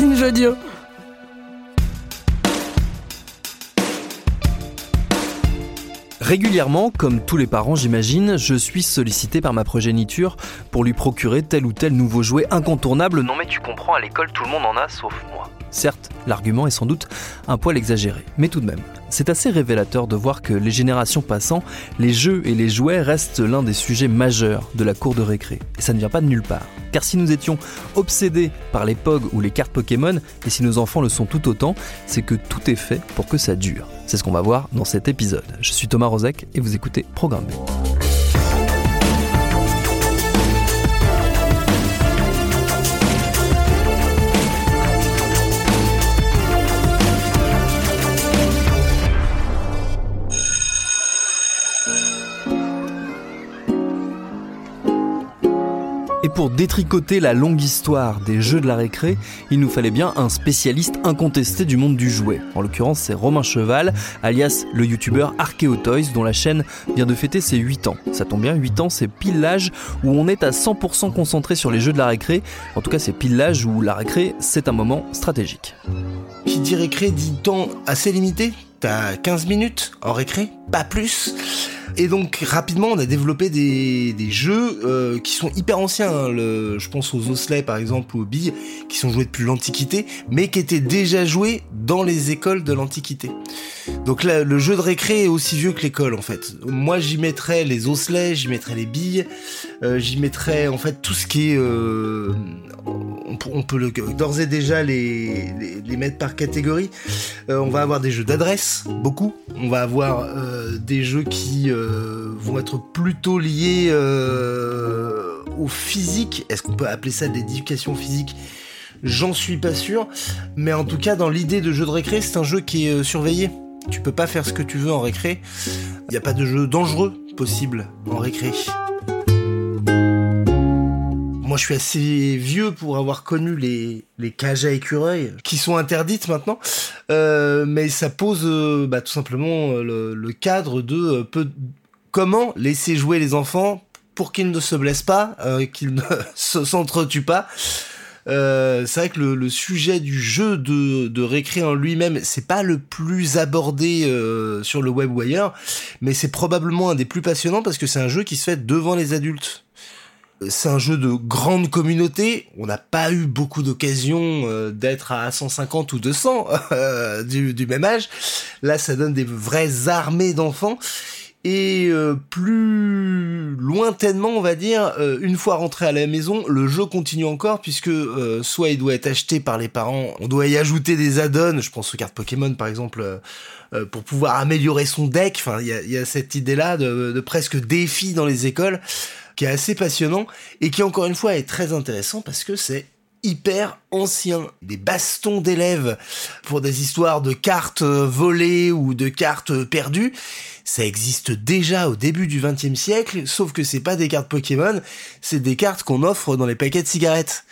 Binge Audio. Régulièrement, comme tous les parents j'imagine, je suis sollicité par ma progéniture pour lui procurer tel ou tel nouveau jouet incontournable. Non mais tu comprends, à l'école tout le monde en a sauf moi. Certes, l'argument est sans doute un poil exagéré, mais tout de même. C'est assez révélateur de voir que les générations passant, les jeux et les jouets restent l'un des sujets majeurs de la cour de récré. Et ça ne vient pas de nulle part. Car si nous étions obsédés par les POG ou les cartes Pokémon, et si nos enfants le sont tout autant, c'est que tout est fait pour que ça dure. C'est ce qu'on va voir dans cet épisode. Je suis Thomas Rozek et vous écoutez Programme B. Pour détricoter la longue histoire des jeux de la récré, il nous fallait bien un spécialiste incontesté du monde du jouet. En l'occurrence, c'est Romain Cheval, alias le youtubeur Archeotoys, dont la chaîne vient de fêter ses 8 ans. Ça tombe bien, 8 ans, c'est pile l'âge où on est à 100% concentré sur les jeux de la récré. En tout cas, c'est pile l'âge où la récré, c'est un moment stratégique. Qui dit récré dit temps assez limité. T'as 15 minutes en récré, pas plus. Et donc rapidement, on a développé des, jeux euh, qui sont hyper anciens. hein. Je pense aux osselets par exemple ou aux billes, qui sont joués depuis l'Antiquité, mais qui étaient déjà joués dans les écoles de l'Antiquité. Donc là, le jeu de récré est aussi vieux que l'école en fait. Moi, j'y mettrais les osselets, j'y mettrais les billes, euh, j'y mettrais en fait tout ce qui est. euh, on, peut- d'ores et déjà les, les, mettre par catégorie. On va avoir des jeux d'adresse, beaucoup. On va avoir des jeux qui vont être plutôt liés euh, au physique. Est-ce qu'on peut appeler ça de l'éducation physique? J'en suis pas sûr. Mais en tout cas, dans l'idée de jeu de récré, c'est un jeu qui est euh, surveillé. Tu peux pas faire ce que tu veux en récré. Il n'y a pas de jeu dangereux possible en récré. Moi, je suis assez vieux pour avoir connu les, cages à écureuils, qui sont interdites maintenant. Euh, mais ça pose euh, bah, tout simplement euh, le, cadre de comment laisser jouer les enfants pour qu'ils ne se blessent pas, qu'ils ne se- s'entretuent pas. C'est vrai que le, sujet du jeu de, de récré en lui-même, c'est pas le plus abordé sur le web ou ailleurs, mais c'est probablement un des plus passionnants parce que c'est un jeu qui se fait devant les adultes. C'est un jeu de grande communauté. On n'a pas eu beaucoup d'occasions euh, d'être à 150 ou 200 euh, du, même âge. Là, ça donne des vraies armées d'enfants. Et euh, plus lointainement, on va dire, euh, une fois rentré à la maison, le jeu continue encore puisque soit il doit être acheté par les parents, on doit y ajouter des add-ons, je pense aux cartes Pokémon par exemple, pour pouvoir améliorer son deck. Enfin, il y a, cette idée-là de presque défi dans les écoles qui est assez passionnant et qui encore une fois est très intéressant parce que c'est hyper ancien. Des bastons d'élèves pour des histoires de cartes euh, volées ou de cartes euh, perdues. Ça existe déjà au début du XXe siècle, sauf que c'est pas des cartes Pokémon, c'est des cartes qu'on offre dans les paquets de cigarettes.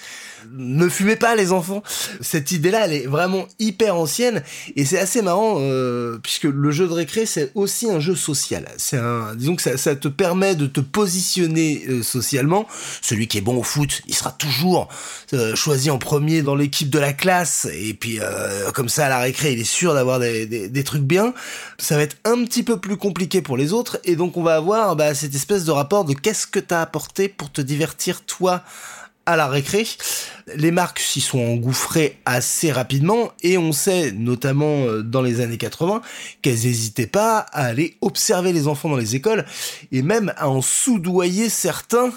Ne fumez pas les enfants. Cette idée-là, elle est vraiment hyper ancienne et c'est assez marrant euh, puisque le jeu de récré c'est aussi un jeu social. C'est un, disons que ça, ça te permet de te positionner euh, socialement. Celui qui est bon au foot, il sera toujours euh, choisi en premier dans l'équipe de la classe et puis euh, comme ça à la récré, il est sûr d'avoir des, des, des trucs bien. Ça va être un petit peu plus compliqué pour les autres et donc on va avoir bah, cette espèce de rapport de qu'est-ce que t'as apporté pour te divertir toi à la récré. Les marques s'y sont engouffrées assez rapidement et on sait, notamment euh, dans les années 80, qu'elles n'hésitaient pas à aller observer les enfants dans les écoles et même à en soudoyer certains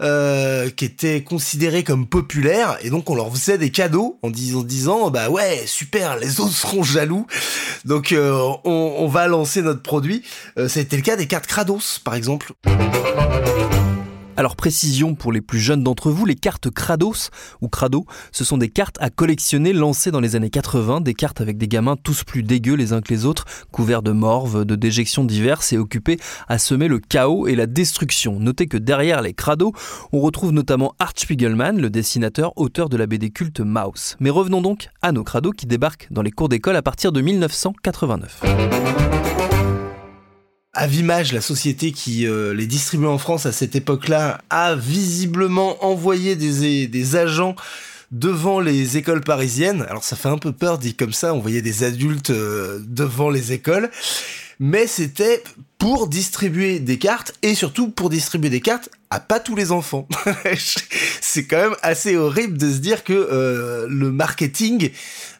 euh, qui étaient considérés comme populaires et donc on leur faisait des cadeaux en disant, disant bah ouais super les autres seront jaloux donc euh, on, va lancer notre produit. Euh, été le cas des cartes Kratos par exemple. Alors précision pour les plus jeunes d'entre vous, les cartes Krados ou Crado, ce sont des cartes à collectionner lancées dans les années 80, des cartes avec des gamins tous plus dégueux les uns que les autres, couverts de morves, de déjections diverses et occupés à semer le chaos et la destruction. Notez que derrière les Crado, on retrouve notamment Art Spiegelman, le dessinateur, auteur de la BD culte Mouse. Mais revenons donc à nos Crado qui débarquent dans les cours d'école à partir de 1989. Avimage, la société qui euh, les distribuait en France à cette époque-là, a visiblement envoyé des, agents devant les écoles parisiennes. Alors ça fait un peu peur dit comme ça, on voyait des adultes euh, devant les écoles, mais c'était pour distribuer des cartes et surtout pour distribuer des cartes à pas tous les enfants. C'est quand même assez horrible de se dire que euh, le marketing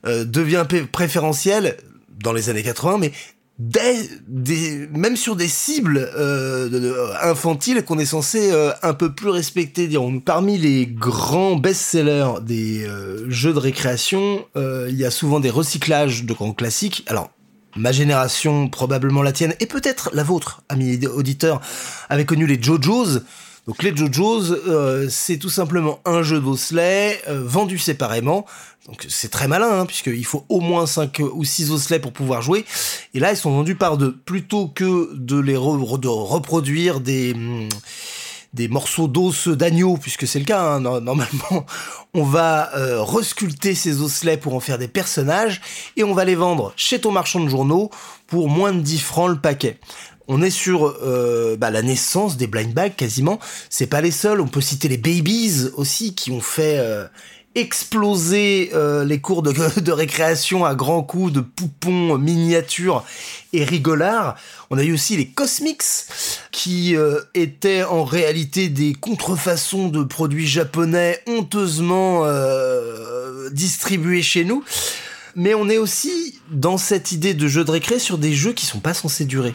devient préférentiel dans les années 80, mais des, même sur des cibles euh, infantiles qu'on est censé euh, un peu plus respecter. Dirons Parmi les grands best-sellers des euh, jeux de récréation, il y a souvent des recyclages de grands classiques. Alors, ma génération, probablement la tienne, et peut-être la vôtre, amis auditeurs, avait connu les JoJo's. Donc les JoJo's, euh, c'est tout simplement un jeu d'osselets euh, vendu séparément. Donc c'est très malin, hein, puisqu'il faut au moins 5 ou 6 osselets pour pouvoir jouer. Et là, ils sont vendus par deux. Plutôt que de les de reproduire des... Hmm, des morceaux d'os d'agneau, puisque c'est le cas, hein, normalement, on va euh, resculpter ces osselets pour en faire des personnages, et on va les vendre chez ton marchand de journaux pour moins de 10 francs le paquet. On est sur euh, bah, la naissance des blind bags quasiment. C'est pas les seuls. On peut citer les babies aussi qui ont fait euh, exploser euh, les cours de, récréation à grands coups de poupons miniatures et rigolards. On a eu aussi les Cosmics qui étaient en réalité des contrefaçons de produits japonais honteusement distribués chez nous. Mais on est aussi dans cette idée de jeu de récré sur des jeux qui sont pas censés durer.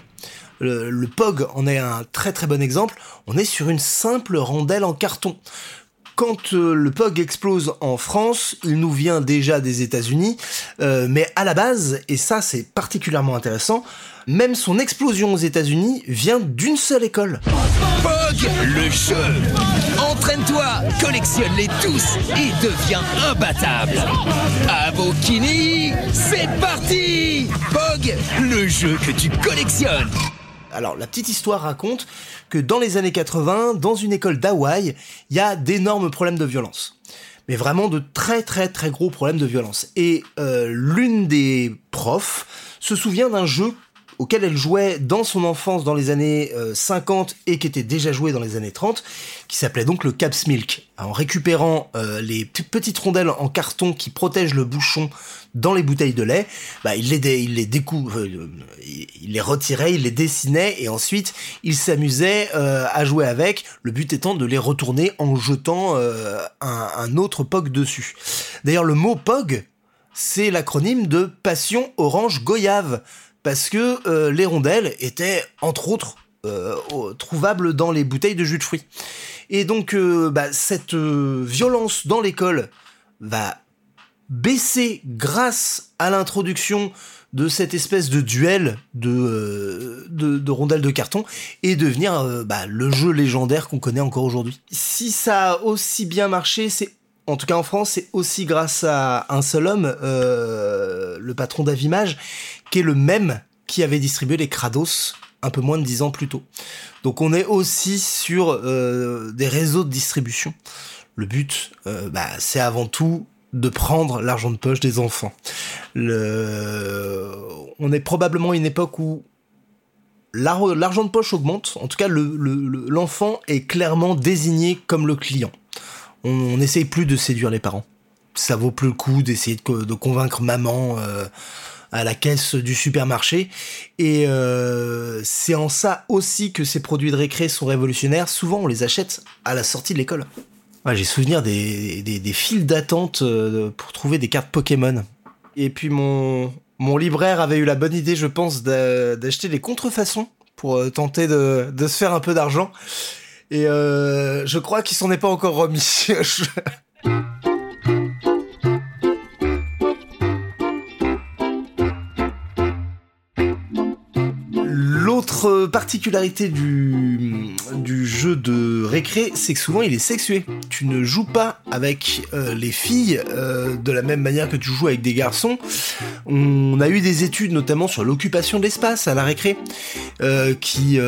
Le, POG en est un très très bon exemple. On est sur une simple rondelle en carton. Quand euh, le POG explose en France, il nous vient déjà des États-Unis, euh, mais à la base, et ça c'est particulièrement intéressant, même son explosion aux États-Unis vient d'une seule école. POG, le jeu Entraîne-toi, collectionne-les tous et deviens imbattable Abokini, c'est parti POG, le jeu que tu collectionnes alors, la petite histoire raconte que dans les années 80, dans une école d'Hawaï, il y a d'énormes problèmes de violence. Mais vraiment de très très très gros problèmes de violence. Et euh, l'une des profs se souvient d'un jeu auquel elle jouait dans son enfance dans les années 50 euh, et qui était déjà joué dans les années 30, qui s'appelait donc le Caps Milk. En récupérant euh, les petites rondelles en carton qui protègent le bouchon dans les bouteilles de lait, bah, il les, il euh, il les retirait, il les dessinait et ensuite il s'amusait à jouer avec, le but étant de les retourner en jetant un, un autre POG dessus. D'ailleurs le mot POG, c'est l'acronyme de Passion Orange Goyave parce que euh, les rondelles étaient entre autres euh, trouvables dans les bouteilles de jus de fruits. Et donc euh, bah, cette violence dans l'école va baisser grâce à l'introduction de cette espèce de duel de, de, rondelles de carton et devenir bah, le jeu légendaire qu'on connaît encore aujourd'hui. Si ça a aussi bien marché, c'est en tout cas en France, c'est aussi grâce à un seul homme, le patron d'Avimage, qui est le même qui avait distribué les Kratos un peu moins de dix ans plus tôt. Donc on est aussi sur euh, des réseaux de distribution. Le but, euh, bah, c'est avant tout de prendre l'argent de poche des enfants. On est probablement une époque où l'argent de poche augmente. En tout cas, l'enfant le, est clairement désigné comme le client. On n'essaye plus de séduire les parents. Ça vaut plus le coup d'essayer de, convaincre maman. Euh, à la caisse du supermarché. Et euh, c'est en ça aussi que ces produits de récré sont révolutionnaires. Souvent, on les achète à la sortie de l'école. J'ai souvenir des, files d'attente euh, pour trouver des cartes Pokémon. Et puis mon, libraire avait eu la bonne idée, je pense, d'acheter des contrefaçons pour tenter de, se faire un peu d'argent. Et je crois qu'il s'en est pas encore remis. Autre particularité du, jeu de récré, c'est que souvent il est sexué. Tu ne joues pas avec euh, les filles euh, de la même manière que tu joues avec des garçons. On a eu des études notamment sur l'occupation de l'espace à la récré euh, qui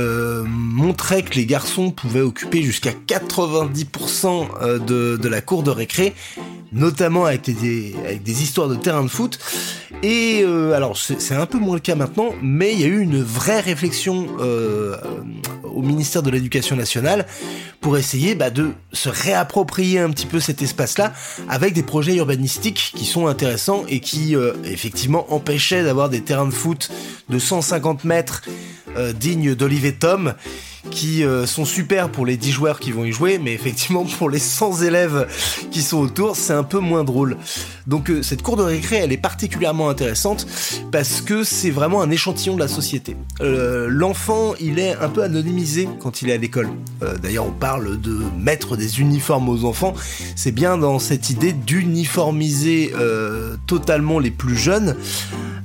montraient que les garçons pouvaient occuper jusqu'à 90% de, de la cour de récré notamment avec des, histoires de terrain de foot. Et euh, alors c'est un peu moins le cas maintenant, mais il y a eu une vraie réflexion euh, au ministère de l'Éducation nationale pour essayer bah, de se réapproprier un petit peu cet espace-là avec des projets urbanistiques qui sont intéressants et qui euh, effectivement empêchaient d'avoir des terrains de foot de 150 mètres dignes d'Olivier Tom qui euh, sont super pour les 10 joueurs qui vont y jouer, mais effectivement pour les 100 élèves qui sont autour, c'est un peu moins drôle. Donc euh, cette cour de récré, elle est particulièrement intéressante parce que c'est vraiment un échantillon de la société. Euh, l'enfant, il est un peu anonymisé quand il est à l'école. D'ailleurs, on parle de mettre des uniformes aux enfants. C'est bien dans cette idée d'uniformiser totalement les plus jeunes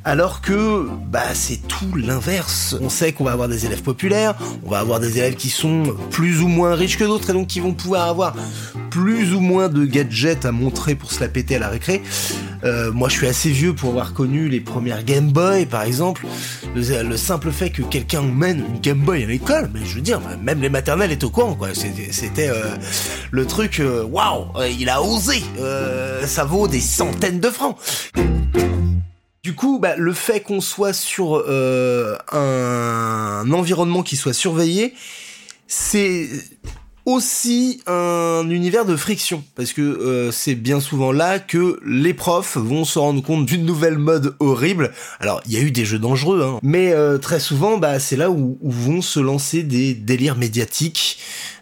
alors que bah c'est tout l'inverse. On sait qu'on va avoir des élèves populaires, on va avoir des élèves qui sont plus ou moins riches que d'autres et donc qui vont pouvoir avoir plus ou moins de gadgets à montrer pour se la péter à la récré. Euh, moi, je suis assez vieux pour avoir connu les premières Game Boy, par exemple. Le, simple fait que quelqu'un mène une Game Boy à l'école, mais je veux dire, même les maternelles étaient au courant, quoi. C'était euh, le truc, euh, waouh, il a osé. ça vaut des centaines de francs. Du coup, bah, le fait qu'on soit sur euh, un, environnement qui soit surveillé, c'est aussi un univers de friction parce que euh, c'est bien souvent là que les profs vont se rendre compte d'une nouvelle mode horrible. Alors il y a eu des jeux dangereux, hein, mais euh, très souvent bah, c'est là où, vont se lancer des délires médiatiques.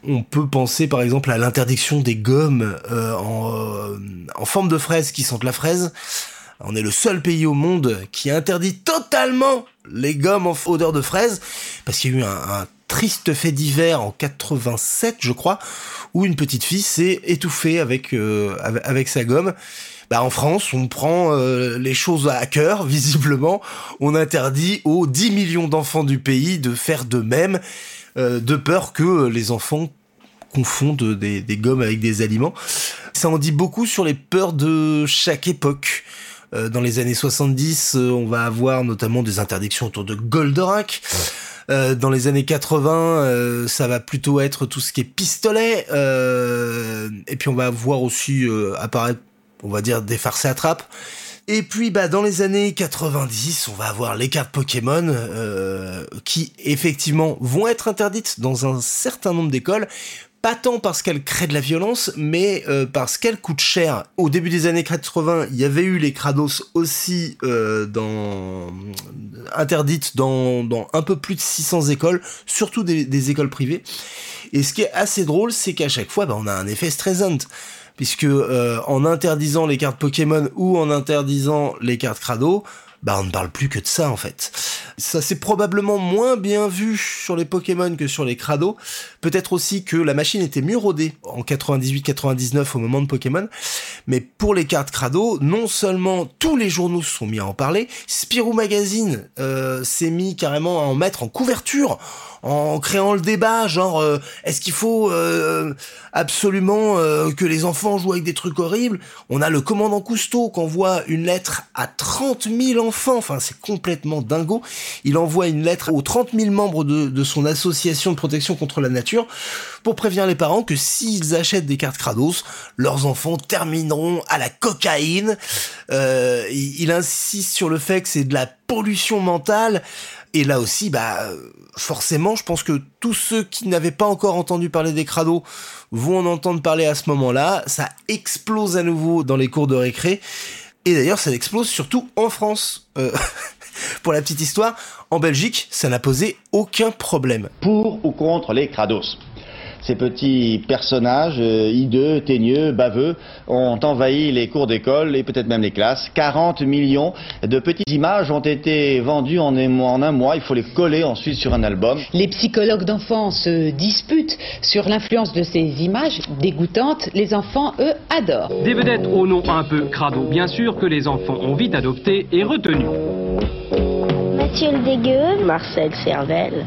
On peut penser par exemple à l'interdiction des gommes en, en forme de fraise qui sentent la fraise. On est le seul pays au monde qui interdit totalement les gommes en odeur de fraise, parce qu'il y a eu un, triste fait divers en 87, je crois, où une petite fille s'est étouffée avec, euh, sa gomme. Bah, en France, on prend euh, les choses à cœur, visiblement. On interdit aux 10 millions d'enfants du pays de faire de même, euh, de peur que les enfants confondent des gommes avec des aliments. Ça en dit beaucoup sur les peurs de chaque époque. Euh, dans les années 70, euh, on va avoir notamment des interdictions autour de Goldorak. Euh, dans les années 80, ça va plutôt être tout ce qui est pistolet. et puis on va voir aussi apparaître, on va dire, des farces à trappe. Et puis bah dans les années 90, on va avoir les cartes Pokémon qui effectivement vont être interdites dans un certain nombre d'écoles pas tant parce qu'elle crée de la violence, mais euh, parce qu'elle coûte cher. Au début des années 80, il y avait eu les Kratos aussi euh, dans interdites dans, un peu plus de 600 écoles, surtout des, écoles privées. Et ce qui est assez drôle, c'est qu'à chaque fois, bah, on a un effet stressant puisque euh, en interdisant les cartes Pokémon ou en interdisant les cartes Crado, bah on ne parle plus que de ça en fait. Ça s'est probablement moins bien vu sur les Pokémon que sur les Crado. Peut-être aussi que la machine était mieux rodée en 98-99 au moment de Pokémon. Mais pour les cartes Crado, non seulement tous les journaux se sont mis à en parler, Spirou Magazine euh, s'est mis carrément à en mettre en couverture en créant le débat, genre euh, est-ce qu'il faut euh, absolument euh, que les enfants jouent avec des trucs horribles? On a le commandant Cousteau qui envoie une lettre à 30 000 enfants, enfin c'est complètement dingo. Il envoie une lettre aux 30 000 membres de, de son association de protection contre la nature pour prévenir les parents que s'ils achètent des cartes Kratos, leurs enfants termineront à la cocaïne. Euh, il, insiste sur le fait que c'est de la pollution mentale. Et là aussi, bah, forcément, je pense que tous ceux qui n'avaient pas encore entendu parler des crados vont en entendre parler à ce moment-là. Ça explose à nouveau dans les cours de récré. Et d'ailleurs, ça explose surtout en France. Euh, pour la petite histoire, en Belgique, ça n'a posé aucun problème. Pour ou contre les crados ces petits personnages euh, hideux, teigneux, baveux ont envahi les cours d'école et peut-être même les classes. 40 millions de petites images ont été vendues en un mois. Il faut les coller ensuite sur un album. Les psychologues d'enfants se disputent sur l'influence de ces images dégoûtantes. Les enfants, eux, adorent. Des vedettes au nom un peu crado, bien sûr, que les enfants ont vite adopté et retenu. Arthur le dégueu. Marcel Cervelle.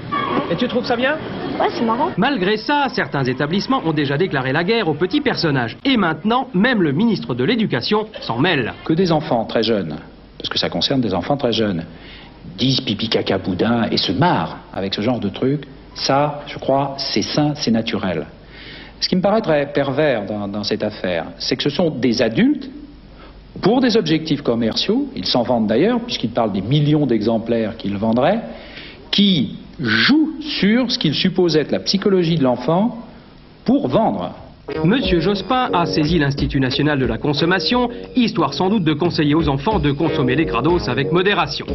Et tu trouves ça bien Ouais, c'est marrant. Malgré ça, certains établissements ont déjà déclaré la guerre aux petits personnages. Et maintenant, même le ministre de l'Éducation s'en mêle. Que des enfants très jeunes, parce que ça concerne des enfants très jeunes, disent pipi caca boudin et se marrent avec ce genre de truc, ça, je crois, c'est sain, c'est naturel. Ce qui me paraît très pervers dans, dans cette affaire, c'est que ce sont des adultes, pour des objectifs commerciaux, ils s'en vendent d'ailleurs, puisqu'ils parlent des millions d'exemplaires qu'ils vendraient, qui jouent sur ce qu'ils supposent être la psychologie de l'enfant pour vendre. Monsieur Jospin a saisi l'Institut national de la consommation, histoire sans doute de conseiller aux enfants de consommer les grados avec modération.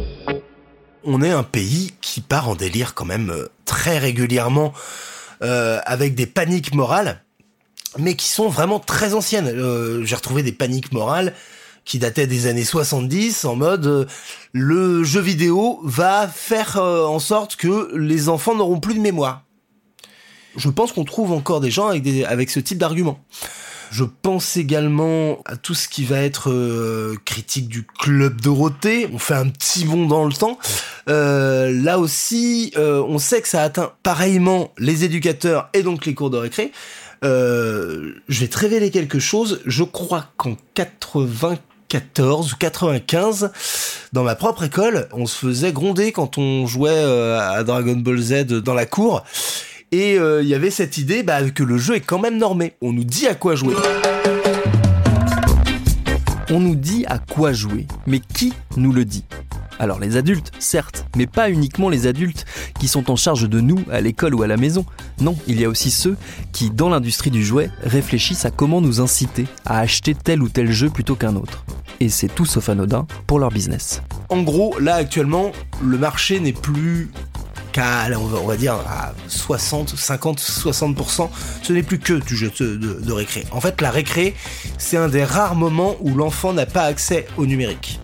On est un pays qui part en délire quand même euh, très régulièrement euh, avec des paniques morales, mais qui sont vraiment très anciennes. Euh, J'ai retrouvé des paniques morales qui dataient des années 70 en mode euh, le jeu vidéo va faire euh, en sorte que les enfants n'auront plus de mémoire. Je pense qu'on trouve encore des gens avec, ce type d'argument. Je pense également à tout ce qui va être euh, critique du club Dorothée. On fait un petit bond dans le temps. Là aussi, on sait que ça atteint pareillement les éducateurs et donc les cours de récré. Je vais te révéler quelque chose. Je crois qu'en 94 ou 95, dans ma propre école, on se faisait gronder quand on jouait euh, à Dragon Ball Z dans la cour. Et euh, il y avait cette idée bah, que le jeu est quand même normé. On nous dit à quoi jouer. On nous dit à quoi jouer, mais qui nous le dit? Alors les adultes, certes, mais pas uniquement les adultes qui sont en charge de nous à l'école ou à la maison. Non, il y a aussi ceux qui, dans l'industrie du jouet, réfléchissent à comment nous inciter à acheter tel ou tel jeu plutôt qu'un autre. Et c'est tout sauf anodin pour leur business. En gros, là actuellement, le marché n'est plus qu'à, on va, dire, à 60, 50, 60%. Ce n'est plus que du jeu de, de- de récré. En fait, la récré, c'est un des rares moments où l'enfant n'a pas accès au numérique.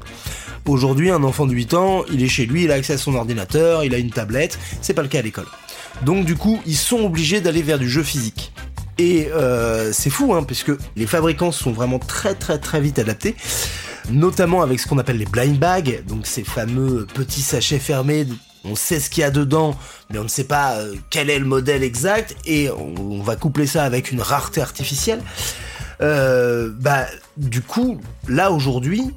Aujourd'hui, un enfant de 8 ans, il est chez lui, il a accès à son ordinateur, il a une tablette, c'est pas le cas à l'école. Donc du coup, ils sont obligés d'aller vers du jeu physique. Et euh, c'est fou, hein, puisque les fabricants sont vraiment très très très vite adaptés, notamment avec ce qu'on appelle les blind bags, donc ces fameux petits sachets fermés. On sait ce qu'il y a dedans, mais on ne sait pas euh, quel est le modèle exact, et on, va coupler ça avec une rareté artificielle. Euh, bah, du coup, là aujourd'hui,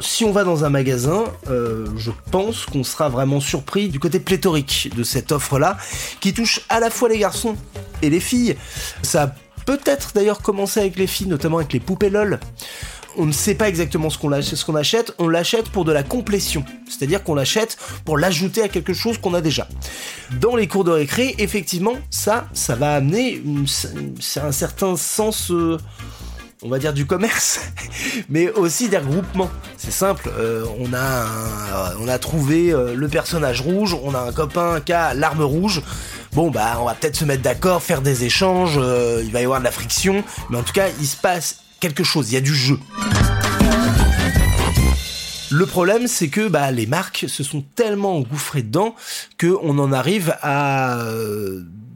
si on va dans un magasin, euh, je pense qu'on sera vraiment surpris du côté pléthorique de cette offre-là, qui touche à la fois les garçons et les filles. Ça a peut-être d'ailleurs commencé avec les filles, notamment avec les poupées LOL. On ne sait pas exactement ce qu'on achète, on l'achète pour de la complétion, c'est-à-dire qu'on l'achète pour l'ajouter à quelque chose qu'on a déjà. Dans les cours de récré, effectivement, ça, ça va amener un certain sens, euh, on va dire du commerce, mais aussi des regroupements. C'est simple, euh, on a trouvé euh, le personnage rouge, on a un copain qui a l'arme rouge. Bon bah on va peut-être se mettre d'accord, faire des échanges, euh, il va y avoir de la friction, mais en tout cas il se passe quelque chose, il y a du jeu. Le problème, c'est que bah, les marques se sont tellement engouffrées dedans qu'on en arrive à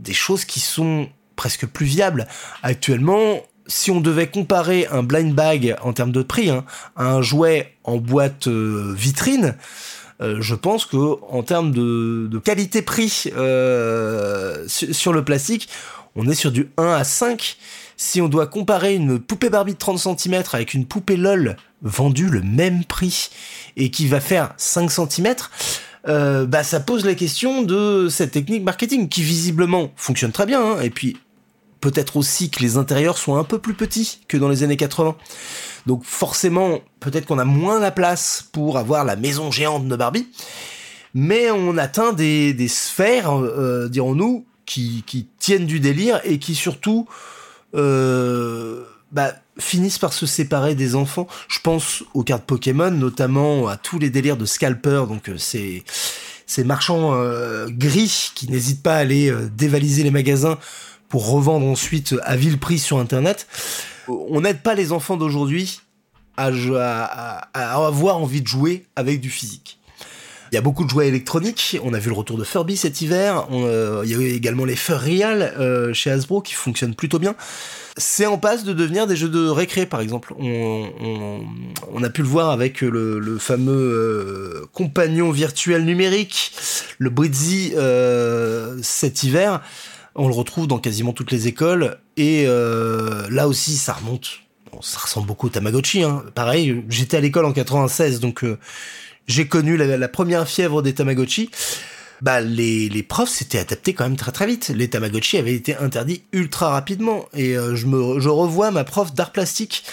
des choses qui sont presque plus viables. Actuellement, si on devait comparer un blind bag en termes de prix hein, à un jouet en boîte euh, vitrine, euh, je pense que en termes de, qualité-prix euh, su- sur le plastique, on est sur du 1 à 5. Si on doit comparer une poupée Barbie de 30 cm avec une poupée LOL vendue le même prix et qui va faire 5 cm, bah ça pose la question de cette technique marketing qui visiblement fonctionne très bien. hein, et puis peut-être aussi que les intérieurs sont un peu plus petits que dans les années 80. Donc forcément, peut-être qu'on a moins la place pour avoir la maison géante de Barbie, mais on atteint des, sphères, euh, dirons-nous, qui, tiennent du délire et qui surtout euh, bah, finissent par se séparer des enfants. Je pense aux cartes Pokémon, notamment à tous les délires de scalpers, donc euh, ces, ces marchands gris qui n'hésitent pas à aller dévaliser les magasins pour revendre ensuite à vil prix sur Internet. On n'aide pas les enfants d'aujourd'hui à, avoir envie de jouer avec du physique. Il y a beaucoup de jouets électroniques. On a vu le retour de Furby cet hiver. il y a eu également les Fur Real chez Hasbro qui fonctionnent plutôt bien c'est en passe de devenir des jeux de récré, par exemple. On, a pu le voir avec le, fameux euh, compagnon virtuel numérique, le Britzy, euh, cet hiver. On le retrouve dans quasiment toutes les écoles. Et euh, là aussi, ça remonte. ça ressemble beaucoup au Tamagotchi. Hein. Pareil, j'étais à l'école en 96, donc j'ai connu la, la, première fièvre des Tamagotchi bah les, les profs s'étaient adaptés quand même très très vite. Les Tamagotchi avaient été interdits ultra rapidement. Et euh, je, me, je revois ma prof d'art plastique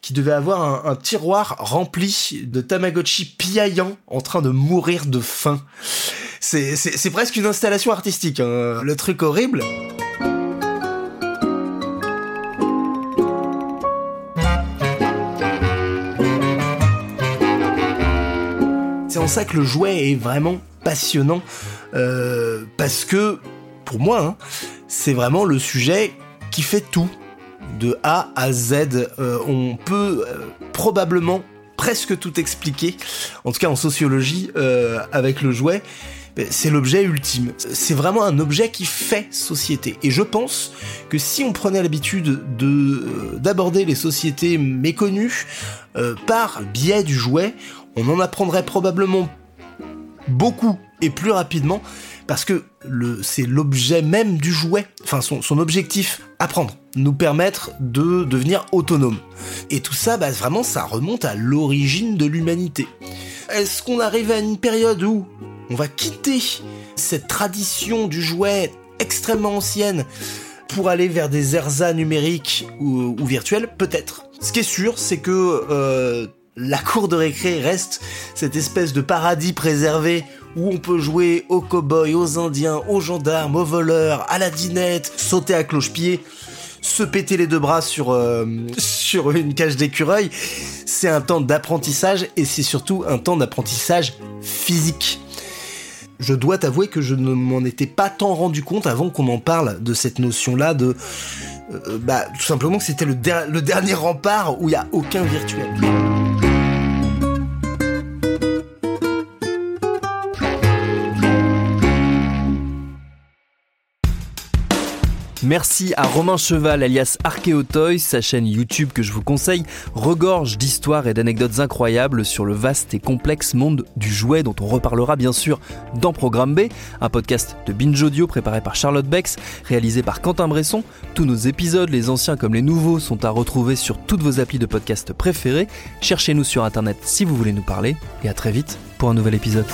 qui devait avoir un, tiroir rempli de Tamagotchi piaillant en train de mourir de faim. C'est presque une installation artistique, hein. le truc horrible. C'est en ça que le jouet est vraiment passionnant euh, parce que pour moi, hein, c'est vraiment le sujet qui fait tout de A à Z. Euh, on peut euh, probablement presque tout expliquer, en tout cas en sociologie, avec le jouet. C'est l'objet ultime. C'est vraiment un objet qui fait société. Et je pense que si on prenait l'habitude de d'aborder les sociétés méconnues par biais du jouet, on en apprendrait probablement beaucoup et plus rapidement parce que c'est l'objet même du jouet, enfin son, objectif, apprendre, nous permettre de devenir autonome. Et tout ça, bah, vraiment, ça remonte à l'origine de l'humanité. Est-ce qu'on arrive à une période où on va quitter cette tradition du jouet extrêmement ancienne pour aller vers des ersas numériques ou, virtuels Peut-être. Ce qui est sûr, c'est que euh, la cour de récré reste cette espèce de paradis préservé où on peut jouer aux cow-boys, aux indiens, aux gendarmes, aux voleurs, à la dinette, sauter à cloche-pied, se péter les deux bras sur, euh, sur une cage d'écureuil. C'est un temps d'apprentissage et c'est surtout un temps d'apprentissage physique. Je dois t'avouer que je ne m'en étais pas tant rendu compte avant qu'on en parle de cette notion-là de... Euh, bah, tout simplement que c'était le, le dernier rempart où il n'y a aucun virtuel. Merci à Romain Cheval alias Archeotoys, sa chaîne YouTube que je vous conseille regorge d'histoires et d'anecdotes incroyables sur le vaste et complexe monde du jouet dont on reparlera bien sûr dans Programme B, un podcast de Binge Audio préparé par Charlotte Bex, réalisé par Quentin Bresson. Tous nos épisodes, les anciens comme les nouveaux, sont à retrouver sur toutes vos applis de podcast préférés. Cherchez-nous sur internet si vous voulez nous parler et à très vite pour un nouvel épisode.